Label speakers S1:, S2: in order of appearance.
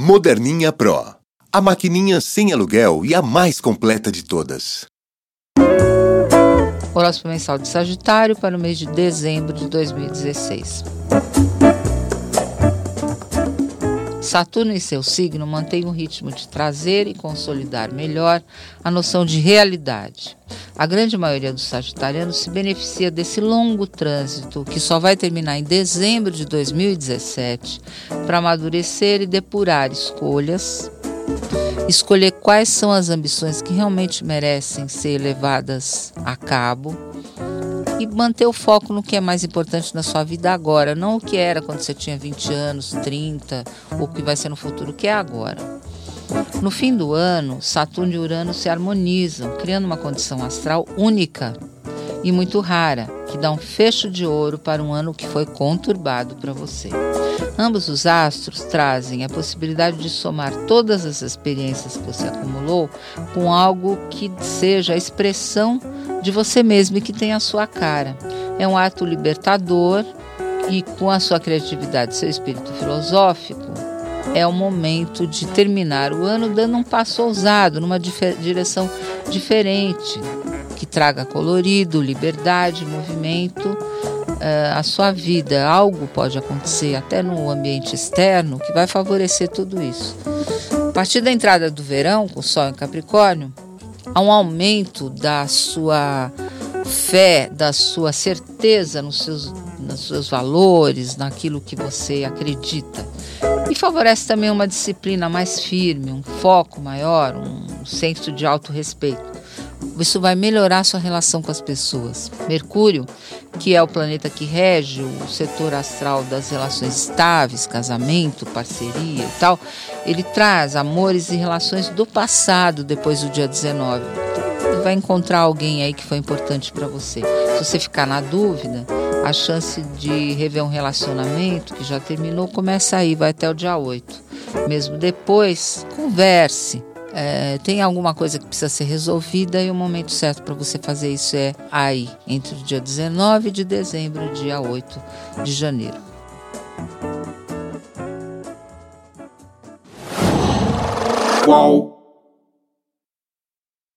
S1: Moderninha Pro. A maquininha sem aluguel e a mais completa de todas.
S2: Horóscopo mensal de Sagitário para o mês de dezembro de 2016. Saturno em seu signo mantém um ritmo de trazer e consolidar melhor a noção de realidade. A grande maioria dos sagitarianos se beneficia desse longo trânsito, que só vai terminar em dezembro de 2017, para amadurecer e depurar escolhas, escolher quais são as ambições que realmente merecem ser levadas a cabo e manter o foco no que é mais importante na sua vida agora, não o que era quando você tinha 20 anos, 30, ou o que vai ser no futuro, o que é agora. No fim do ano, Saturno e Urano se harmonizam, criando uma condição astral única e muito rara, que dá um fecho de ouro para um ano que foi conturbado para você. Ambos os astros trazem a possibilidade de somar todas as experiências que você acumulou com algo que seja a expressão de você mesmo e que tenha a sua cara. É um ato libertador e com a sua criatividade, seu espírito filosófico, é o momento de terminar o ano dando um passo ousado, numa direção diferente, que traga colorido, liberdade, movimento uh, à sua vida. Algo pode acontecer até no ambiente externo que vai favorecer tudo isso. A partir da entrada do verão, com o Sol em Capricórnio, há um aumento da sua fé, da sua certeza nos seus, nos seus valores, naquilo que você acredita. E favorece também uma disciplina mais firme, um foco maior, um senso de autorrespeito. Isso vai melhorar sua relação com as pessoas. Mercúrio, que é o planeta que rege o setor astral das relações estáveis, casamento, parceria e tal, ele traz amores e relações do passado depois do dia 19. Vai encontrar alguém aí que foi importante para você. Se você ficar na dúvida, a chance de rever um relacionamento que já terminou começa aí, vai até o dia 8. Mesmo depois, converse é, tem alguma coisa que precisa ser resolvida e o momento certo para você fazer isso é aí, entre o dia 19 de dezembro e o dia 8 de janeiro.
S1: Qual?